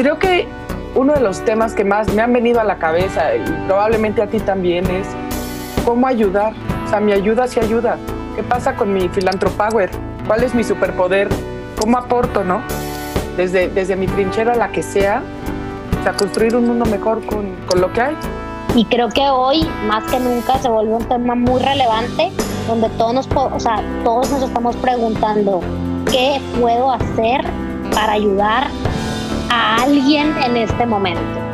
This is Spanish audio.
creo que uno de los temas que más me han venido a la cabeza y probablemente a ti también es cómo ayudar. O sea, mi ayuda sí ayuda. ¿Qué pasa con mi filantropower? ¿Cuál es mi superpoder? ¿Cómo aporto, no? Desde, desde mi trinchera, la que sea, o sea, construir un mundo mejor con, con lo que hay. Y creo que hoy, más que nunca, se vuelve un tema muy relevante, donde todos nos, o sea, todos nos estamos preguntando, ¿qué puedo hacer para ayudar a alguien en este momento?